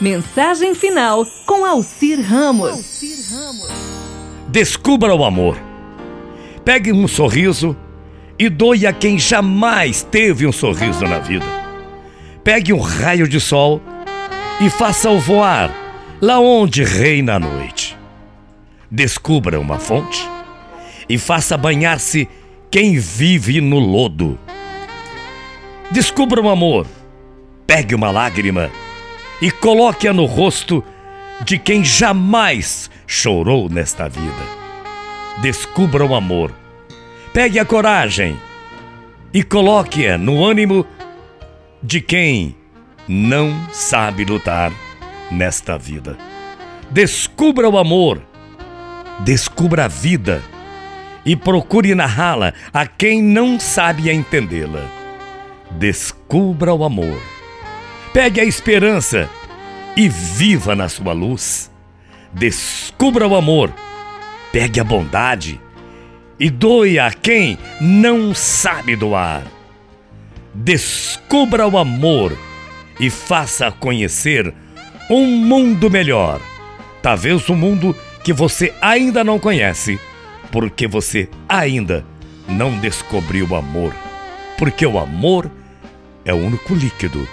Mensagem final com Alcir Ramos. Descubra o amor. Pegue um sorriso e doe a quem jamais teve um sorriso na vida. Pegue um raio de sol e faça-o voar lá onde reina a noite. Descubra uma fonte e faça banhar-se quem vive no lodo. Descubra o amor. Pegue uma lágrima e coloque-a no rosto de quem jamais chorou nesta vida. Descubra o amor. Pegue a coragem e coloque-a no ânimo de quem não sabe lutar nesta vida. Descubra o amor. Descubra a vida e procure narrá-la a quem não sabe entendê-la. Descubra o amor. Pegue a esperança e viva na sua luz. Descubra o amor. Pegue a bondade e doe a quem não sabe doar. Descubra o amor e faça conhecer um mundo melhor. Talvez um mundo que você ainda não conhece, porque você ainda não descobriu o amor. Porque o amor é o único líquido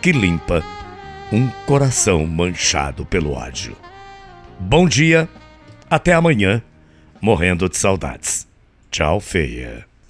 que limpa um coração manchado pelo ódio. Bom dia, até amanhã, morrendo de saudades. Tchau, feia.